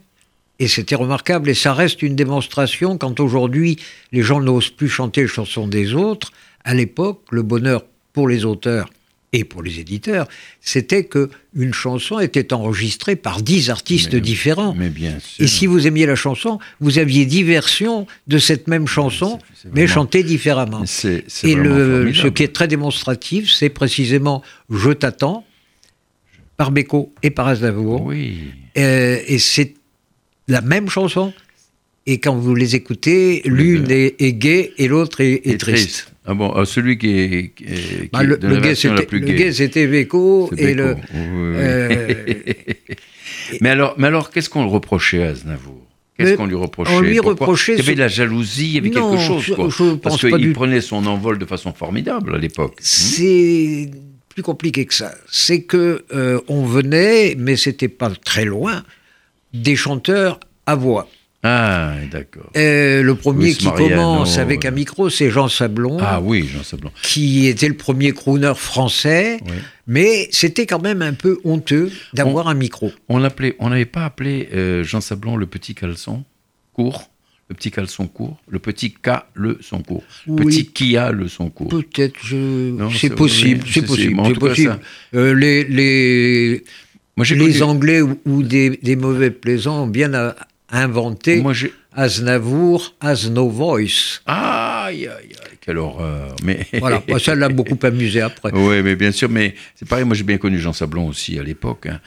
S2: Et c'était remarquable, et ça reste une démonstration quand aujourd'hui les gens n'osent plus chanter les chansons des autres. À l'époque, le bonheur pour les auteurs et pour les éditeurs, c'était que une chanson était enregistrée par dix artistes
S1: Mais-
S2: différents.
S1: Mais bien sûr.
S2: Et si vous aimiez la chanson, vous aviez dix versions de cette même chanson,
S1: c'est
S2: mais
S1: vraiment-
S2: chantées différemment. Et
S1: vraiment
S2: le, ce qui est très démonstratif, c'est précisément Je t'attends, par Beko et par Aznavour.
S1: Oui.
S2: Euh, et c'est la même chanson. Et quand vous les écoutez, l'une est, est gaie et l'autre est, triste.
S1: Ah bon, ah, celui qui est, qui est- qui
S2: Bah, le,
S1: de
S2: le
S1: la
S2: gay,
S1: la
S2: c'était
S1: plus
S2: le gay, c'était Beko.
S1: C'est
S2: Et
S1: Beko.
S2: le,
S1: Oui, oui, oui.
S2: euh,
S1: mais alors, mais alors qu'est-ce qu'on le reprochait à Aznavour? Qu'est-ce qu'on lui reprochait?
S2: on lui
S1: Pourquoi?
S2: reprochait
S1: Il y avait de la jalousie, il y avait
S2: Non,
S1: quelque chose.
S2: je-
S1: Quoi.
S2: je
S1: Parce
S2: pense pas
S1: qu'il prenait son envol de façon formidable à l'époque.
S2: C'est plus compliqué que ça. C'est que euh, on venait, mais c'était pas très loin, des chanteurs à voix.
S1: Ah, d'accord.
S2: Le premier
S1: Luis
S2: qui
S1: Mariano,
S2: commence avec
S1: euh.
S2: un micro, c'est Jean Sablon,
S1: Ah oui, Jean Sablon.
S2: qui était le premier crooner français,
S1: Oui.
S2: mais c'était quand même un peu honteux d'avoir un micro.
S1: On l'appelait, on n'avait pas appelé euh, Jean Sablon le petit caleçon court, le petit caleçon court, le petit K le son court,
S2: Oui.
S1: petit Kia le son court.
S2: Peut-être, je... C'est possible, c'est possible, c'est
S1: ça-
S2: Euh, les les,
S1: Moi
S2: les
S1: connu-
S2: Anglais ou, ou des, des mauvais plaisants ont bien inventé
S1: Moi
S2: Aznavour, has no voice.
S1: aïe aïe aïe quelle horreur. Mais
S2: Voilà, moi, ça l'a beaucoup amusé après.
S1: Oui, mais bien sûr, mais c'est pareil, moi j'ai bien connu Jean Sablon aussi à l'époque. hein.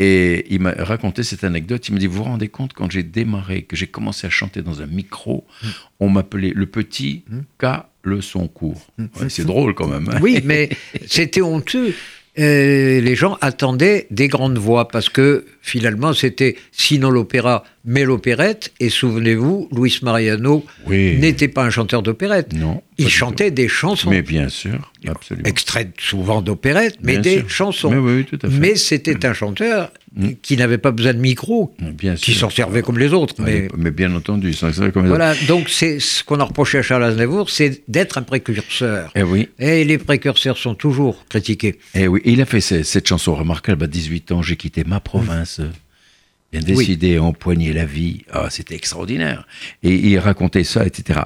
S1: Et il m'a raconté cette anecdote. Il me dit Vous vous rendez compte, quand j'ai démarré, que j'ai commencé à chanter dans un micro,
S2: Mm.
S1: on m'appelait le petit K, le son court. Ouais, c'est drôle quand même. hein.
S2: Oui, mais c'était honteux. Les gens attendaient des grandes voix parce que finalement c'était sinon l'opéra mais l'opérette et souvenez-vous Luis Mariano
S1: Oui.
S2: n'était pas un chanteur d'opérette
S1: Non.
S2: il chantait des chansons
S1: Mais bien sûr, absolument.
S2: extraites souvent d'opérette mais
S1: Bien
S2: des
S1: sûr.
S2: chansons
S1: Mais oui, tout à fait.
S2: mais c'était un chanteur
S1: Mm.
S2: qui n'avait pas besoin de micro
S1: Bien
S2: qui s'en servait comme les autres mais
S1: Mais, bien entendu, sans ça comme les autres.
S2: voilà donc c'est ce qu'on a reproché à Charles Aznavour c'est d'être un précurseur
S1: Eh oui,
S2: et les précurseurs sont toujours critiqués
S1: eh oui. Et il a fait ce- cette chanson remarquable à 18 ans, j'ai quitté ma province. Bien décidé à empoigner la vie. Ah, c'était extraordinaire. Et il racontait ça, etc.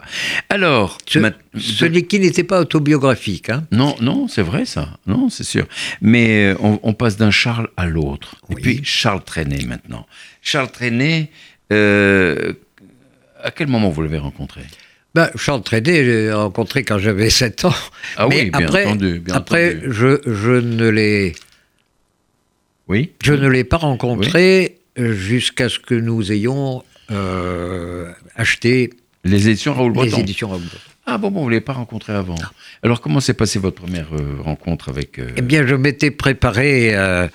S1: Alors,
S2: Ce,
S1: ma-
S2: ce n'est- qui n'était pas autobiographique. Hein.
S1: non, non, c'est vrai ça. Non, c'est sûr. Mais euh, on, on passe d'un Charles à l'autre. Et
S2: Oui.
S1: puis Charles Trenet maintenant. Charles Trenet, euh, à quel moment vous l'avez rencontré?
S2: Ben, Charles Trenet, j'ai rencontré quand j'avais 7 ans.
S1: Ah
S2: Mais
S1: oui, bien
S2: après,
S1: entendu. Bien
S2: après
S1: entendu.
S2: Je, je ne l'ai,
S1: Oui.
S2: je ne l'ai pas rencontré jusqu'à ce que nous ayons euh, acheté
S1: Les éditions Raoul
S2: les
S1: Breton.
S2: éditions Raoul.
S1: Ah bon, bon, vous ne l'avez pas rencontré avant. Alors, comment s'est passée votre première euh, rencontre avec... euh,
S2: Eh bien, je m'étais préparé euh,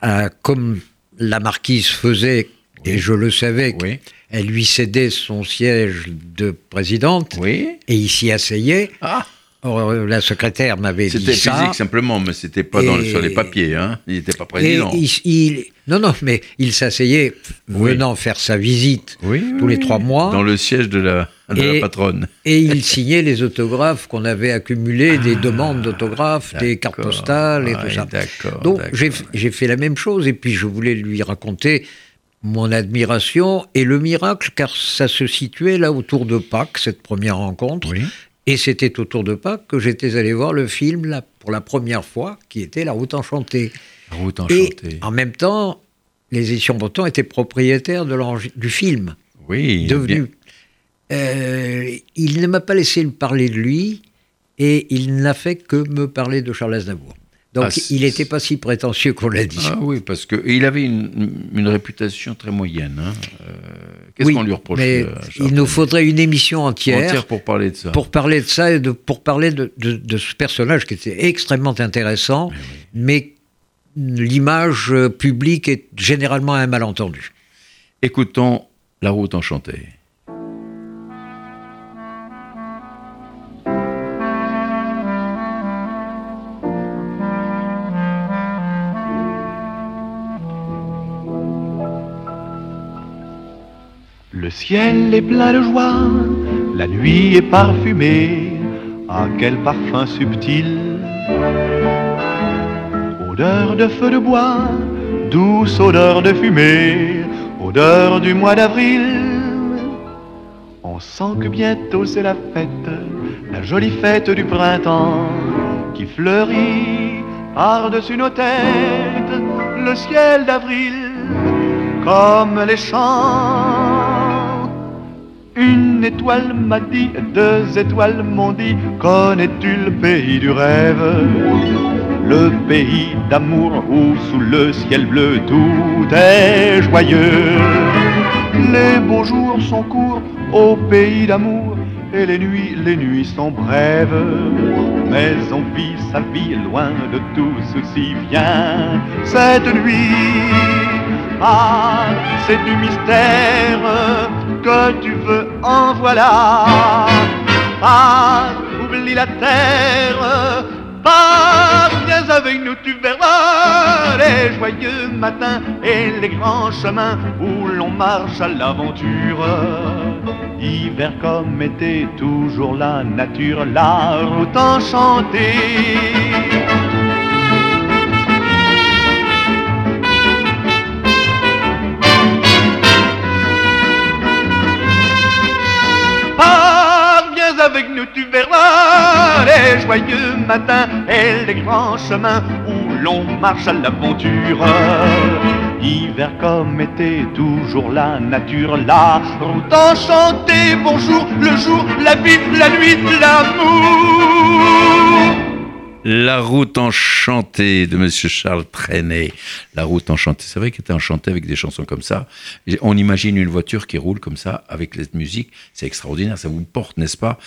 S2: à, comme la marquise faisait, et je le savais,
S1: Oui.
S2: elle lui cédait son siège de présidente,
S1: Oui
S2: et il s'y asseyait.
S1: Ah
S2: euh, la secrétaire m'avait dit
S1: C'était
S2: ça.
S1: physique simplement, mais c'était pas dans, sur les papiers. Hein. Il n'était pas président.
S2: il, il- non, non, mais il s'asseyait
S1: Oui.
S2: venant faire sa visite
S1: Oui,
S2: tous
S1: oui,
S2: les trois mois.
S1: Dans le siège de la, de la
S2: Et-
S1: patronne.
S2: et il signait les autographes qu'on avait accumulés, des demandes d'autographes, des cartes
S1: Ah,
S2: postales et tout ça. Donc j'ai fait la même chose et puis je voulais lui raconter mon admiration et le miracle car ça se situait là autour de Pâques, cette première rencontre.
S1: Oui.
S2: Et c'était autour de Pâques que j'étais allé voir le film là, pour la première fois, qui était La Route enchantée.
S1: La route
S2: Et
S1: enchantée.
S2: en même temps, les éditions Breton étaient propriétaires de du film,
S1: Oui.
S2: devenu. Euh, il ne m'a pas laissé parler de lui et il n'a fait que me parler de Charles Aznavour. Donc
S1: Ah,
S2: il n'était pas si prétentieux qu'on l'a dit.
S1: Ah oui, parce qu'il avait une, une réputation très moyenne. hein. Euh, Qu'est-ce
S2: Oui,
S1: qu'on lui reproche
S2: mais
S1: euh,
S2: il nous faudrait une émission entière,
S1: entière pour parler de ça.
S2: pour parler de ça et de, pour parler de, de- de ce personnage qui était extrêmement intéressant, mais l'image euh, publique est généralement un malentendu.
S1: Écoutons La route enchantée.
S4: Ciel est plein de joie, la nuit est parfumée, ah quel parfum subtil. Odeur de feu de bois, douce odeur de fumée, odeur du mois d'avril. On sent que bientôt c'est la fête, la jolie fête du printemps qui fleurit par-dessus nos têtes, le ciel d'avril comme les champs. Une étoile m'a dit, deux étoiles m'ont dit, connais-tu le pays du rêve? Le pays d'amour où sous le ciel bleu tout est joyeux. Les beaux jours sont courts au pays d'amour et les nuits, les nuits sont brèves. Mais on vit sa vie loin de tout souci. Viens cette nuit. Ah, c'est du mystère que tu veux, en voilà. Ah, oublie la terre. Pars, viens avec nous, tu verras les joyeux matins et les grands chemins où l'on marche à l'aventure. Hiver comme été, toujours la nature, la route enchantée. Avec nous, tu verras les joyeux matins et les grands chemins où l'on marche à l'aventure. Hiver comme été, toujours la nature, la route enchantée. Bonjour, le jour, la vie, la nuit, l'amour.
S1: La route enchantée de Monsieur Charles Trenet. La route enchantée. C'est vrai qu'il était enchanté avec des chansons comme ça. On imagine une voiture qui roule comme ça avec la musique. C'est extraordinaire. Ça vous porte, n'est-ce pas?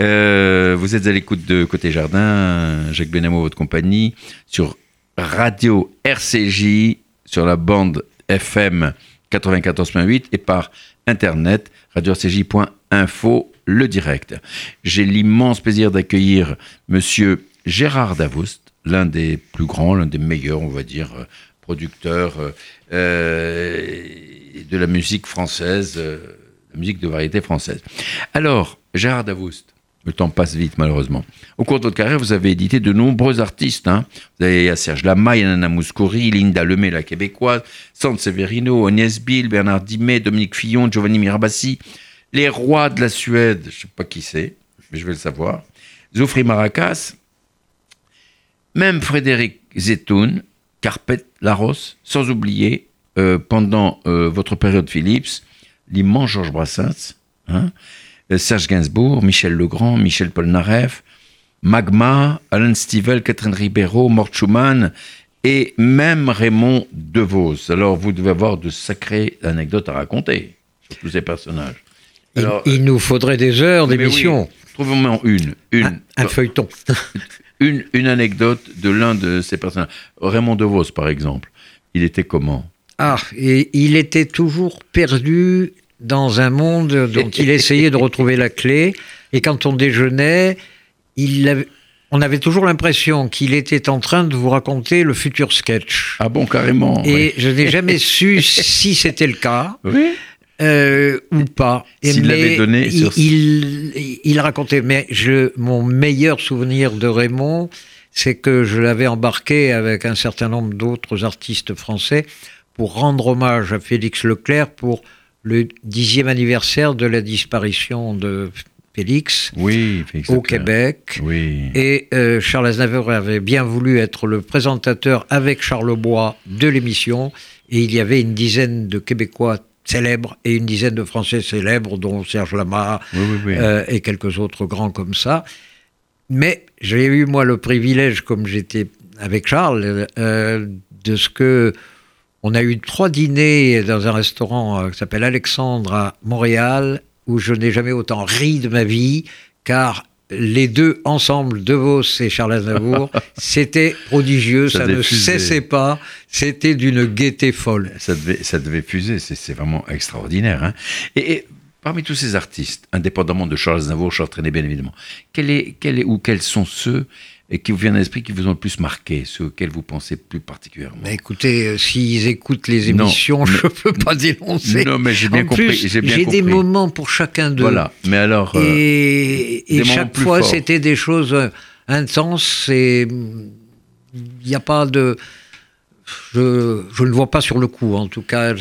S1: Euh, Vous êtes à l'écoute de Côté Jardin, Jacques Benamo, votre compagnie, sur Radio RCJ, sur la bande FM 94.8 et par Internet, radio-rcj.info, le direct. J'ai l'immense plaisir d'accueillir Monsieur Gérard Davoust, l'un des plus grands, l'un des meilleurs, on va dire, euh, producteurs euh, euh, de la musique française, la musique de variété française. Alors, Gérard Davoust, le temps passe vite, malheureusement. Au cours de votre carrière, vous avez édité de nombreux artistes. Hein. Vous avez Serge Lamaille, Nana Mouskouri, Linda Lemay, la québécoise, Sante Severino, Agnès Bill, Bernard Dimet, Dominique Fillon, Giovanni Mirabassi, les rois de la Suède, je ne sais pas qui c'est, mais je vais le savoir, Zoufri Maracas, même Frédéric Zetoun, Carpet Laros, sans oublier, euh, pendant euh, votre période Philips, l'immense Georges Brassens, hein, euh, Serge Gainsbourg, Michel Legrand, Michel Polnareff, Magma, Alan Stivell, Catherine Ribeiro, Mort Schumann et même Raymond DeVos. Alors vous devez avoir de sacrées anecdotes à raconter sur tous ces personnages.
S2: il, nous faudrait des heures d'émission.
S1: Trouvons-en une. une.
S2: un feuilleton.
S1: une, anecdote de l'un de ces personnages. Raymond DeVos, par exemple. Il était comment?
S2: Ah, et il était toujours perdu dans un monde dont il essayait de retrouver la clé. Et quand on déjeunait, il on avait toujours l'impression qu'il était en train de vous raconter le futur sketch.
S1: Ah bon, carrément.
S2: Et je n'ai jamais su si c'était le cas.
S1: Oui.
S2: Euh, ou pas.
S1: S'il l'avait donné.
S2: Il, il, racontait, mais je, mon meilleur souvenir de Raymond, c'est que je l'avais embarqué avec un certain nombre d'autres artistes français pour rendre hommage à Félix Leclerc pour le dixième anniversaire de la disparition de Félix,
S1: oui,
S2: au Québec.
S1: Oui.
S2: Et euh, Charles Aznavour avait bien voulu être le présentateur avec Charles Bois de l'émission. Et il y avait une dizaine de Québécois célèbres et une dizaine de Français célèbres, dont Serge Lama euh, et quelques autres grands comme ça. Mais j'ai eu, moi, le privilège, comme j'étais avec Charles, euh, de ce que. On a eu trois dîners dans un restaurant euh, qui s'appelle Alexandre à Montréal, où je n'ai jamais autant ri de ma vie, car les deux ensemble, De Vos et Charles Aznavour, c'était prodigieux, ça, ne cessait pas, c'était d'une gaieté folle.
S1: Ça devait, ça devait fuser, c'est vraiment extraordinaire. Hein. et, parmi tous ces artistes, indépendamment de Charles Aznavour, Charles Trenet bien évidemment, quel est, quel est, ou quels sont ceux et qui vous viennent à l'esprit, qui vous ont le plus marqué, ceux auxquels vous pensez plus particulièrement
S2: mais Écoutez, euh, s'ils écoutent les émissions, je ne peux pas dénoncer.
S1: Non, mais j'ai bien compris.
S2: J'ai des moments pour chacun d'eux.
S1: Voilà, mais alors.
S2: Euh, et, chaque fois, c'était des choses euh, intenses et il n'y a pas de. Je, je ne vois pas sur le coup, en tout cas.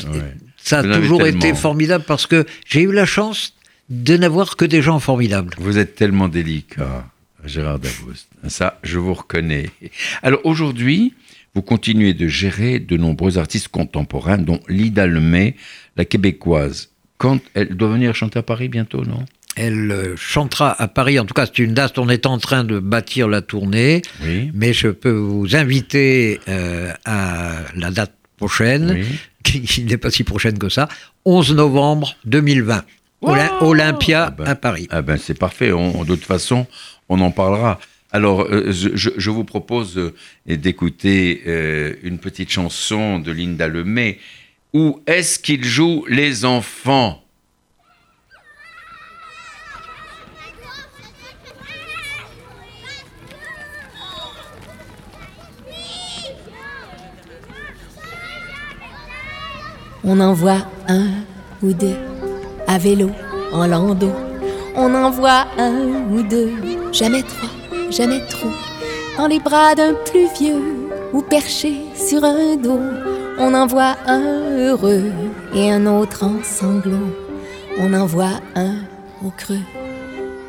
S2: Ça a toujours été formidable parce que j'ai eu la chance de n'avoir que des gens formidables.
S1: Vous êtes tellement délicat. Gérard Davoust. Ça, je vous reconnais. Alors aujourd'hui, vous continuez de gérer de nombreux artistes contemporains, dont Lida Lemay, la québécoise. Quand elle doit venir chanter à Paris bientôt, non?
S2: Elle euh, chantera à Paris. En tout cas, c'est une date. On est en train de bâtir la tournée. Mais je peux vous inviter euh, à la date prochaine, qui, n'est pas si prochaine que ça, 11 novembre 2020. Olympia
S1: ah ben,
S2: à Paris.
S1: Ah ben c'est parfait. de toute façon, on en parlera. Alors, euh, je, vous propose euh, d'écouter euh, une petite chanson de Linda Lemay. Où est-ce qu'ils jouent les enfants?
S5: On en voit un ou deux à vélo, en landau. On en voit un ou deux, jamais trois, jamais trop. Dans les bras d'un plus vieux ou perché sur un dos. On en voit un heureux et un autre en sanglots. On en voit un au creux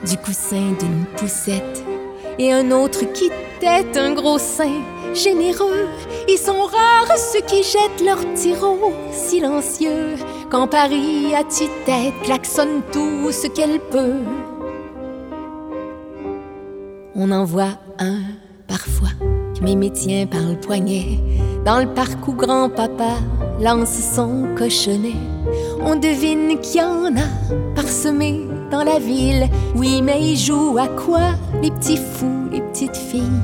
S5: du coussin d'une poussette et un autre qui tête un gros sein généreux. Ils sont rares ceux qui jettent leurs tiroirs silencieux quand Paris à tue-tête klaxonne tout ce qu'elle peut. On en voit un parfois, mets mes tiens par le poignet. Dans le parc où grand-papa lance son cochonnet, on devine qu'il y en a parsemés dans la ville. Oui, mais ils jouent à quoi Les petits fous, les petites filles?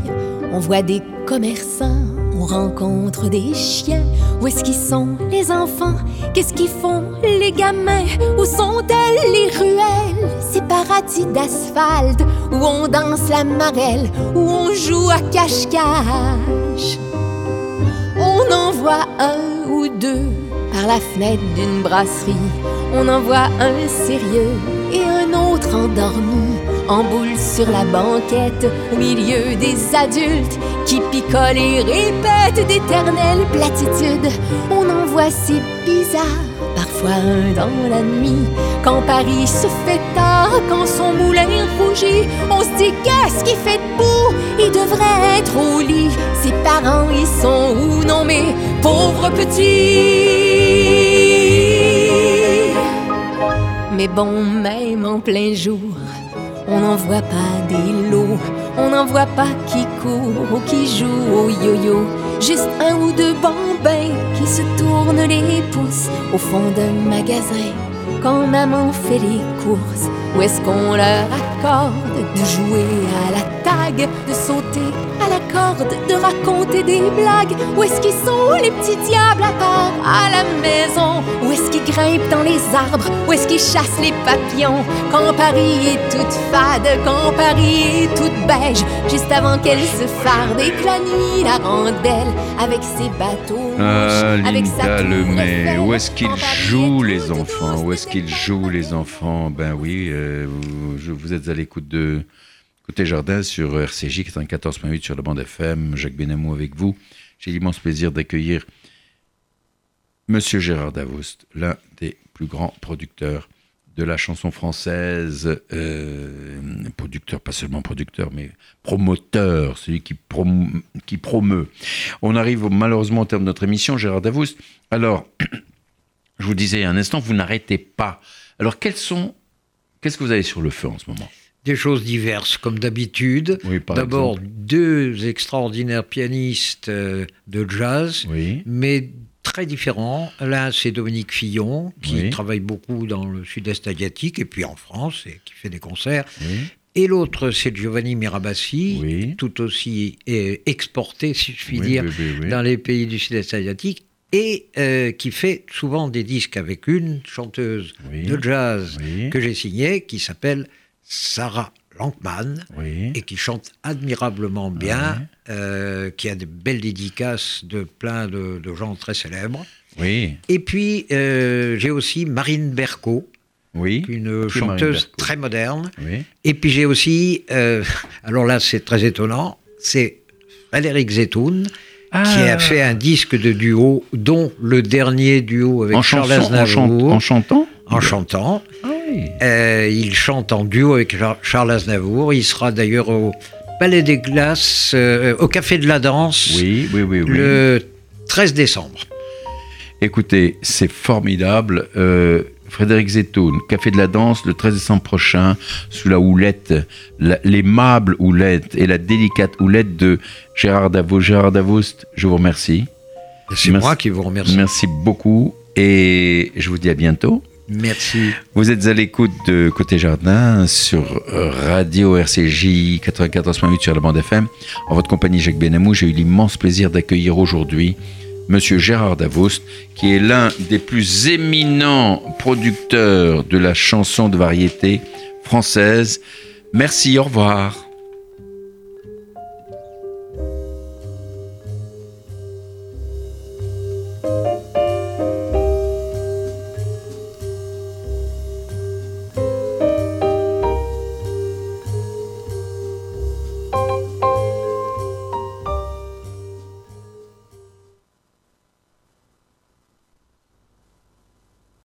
S5: On voit des commerçants, on rencontre des chiens. Où est-ce qu'ils sont les enfants? Qu'est-ce qu'ils font les gamins? Où sont-elles les ruelles? Ces paradis d'asphalte où on danse la marelle, où on joue à cache-cache. On en voit un ou deux par la fenêtre d'une brasserie. On en voit un sérieux et un autre endormi en boule sur la banquette au milieu des adultes qui picolent et répètent d'éternelles platitudes. On en voit si bizarre, parfois un dans la nuit. Quand Paris se fait tard, quand son moulin rougit, on se dit qu'est-ce qu'il fait de beau? Il devrait être au lit. Ses parents, ils sont où? Non mais pauvre petit. Mais bon, même en plein jour, on n'en voit pas des lots, on n'en voit pas qui court ou qui joue au yo-yo. Juste un ou deux bambins qui se tournent les pouces au fond d'un magasin quand maman fait les courses. Où est-ce qu'on leur accorde de jouer à la tag, de sauter à la corde, de raconter des blagues. Où est-ce qu'ils sont les petits diables à part à la maison? Où est-ce qu'ils grimpent dans les arbres? Où est-ce qu'ils chassent les papillons? Quand Paris est toute fade, quand Paris est toute beige Juste avant qu'elle se farde et que la nuit la rondelle avec ses bateaux
S1: Ah,
S5: avec sa
S1: Linda Lemay, où est-ce qu'ils jouent les enfants? Où est-ce qu'ils jouent les enfants? Ben oui, euh, vous, je- vous êtes à l'écoute de Côté Jardin sur RCJ 94.8 sur la bande FM. Jacques Benamou avec vous. J'ai l'immense plaisir d'accueillir Monsieur Gérard Davoust, l'un des plus grands producteurs de la chanson française, euh, producteur, pas seulement producteur, mais promoteur, celui qui, prom- qui promeut. On arrive malheureusement au terme de notre émission, Gérard Davoust. Alors, je vous disais un instant, vous n'arrêtez pas. Alors, qu'est-ce que vous avez sur le feu en ce moment?
S2: Des choses diverses, comme d'habitude.
S1: Oui,
S2: D'abord, deux extraordinaires pianistes euh, de jazz,
S1: Oui.
S2: mais très différents. L'un, c'est Dominique Fillon, qui
S1: Oui.
S2: travaille beaucoup dans le sud-est asiatique et puis en France, et qui fait des concerts. Et l'autre, c'est Giovanni Mirabassi,
S1: Oui.
S2: tout aussi euh, exporté, si je puis
S1: Oui,
S2: dire,
S1: oui,
S2: dans les pays du sud-est asiatique, et euh, qui fait souvent des disques avec une chanteuse de jazz que j'ai signée, qui s'appelle Sarah Lankman,
S1: Oui.
S2: et qui chante admirablement bien, euh, qui a de belles dédicaces de plein de, de gens très célèbres.
S1: Oui.
S2: Et puis, euh, j'ai aussi Marine Berco,
S1: Oui.
S2: une
S1: Qui
S2: chanteuse très moderne.
S1: Oui.
S2: Et puis j'ai aussi, euh, alors là c'est très étonnant, c'est Frédéric Zetoun qui
S1: Ah.
S2: a fait un disque de duo, dont le dernier duo avec
S1: En
S2: Charles
S1: chanson, en,
S2: Aznavour,
S1: en chantant
S2: en chantant.
S1: Ah oui.
S2: Euh, il chante en duo avec Char- Charles Aznavour. Il sera d'ailleurs au Palais des Glaces, euh, au Café de la Danse,
S1: Oui, oui, oui, oui.
S2: le 13 décembre.
S1: Écoutez, c'est formidable. Euh, Frédéric Zetoun, Café de la Danse, le 13 décembre prochain, sous la houlette, la- l'aimable houlette et la délicate houlette de Gérard Davoust. Gérard Davoust, je vous remercie.
S2: C'est moi qui vous remercie.
S1: Merci beaucoup et je vous dis à bientôt.
S2: Merci.
S1: Vous êtes à l'écoute de Côté Jardin sur euh, Radio RCJ 94.8 sur la bande FM. En votre compagnie, Jacques Benamou, j'ai eu l'immense plaisir d'accueillir aujourd'hui Monsieur Gérard Davoust, qui est l'un des plus éminents producteurs de la chanson de variété française. Merci, au revoir.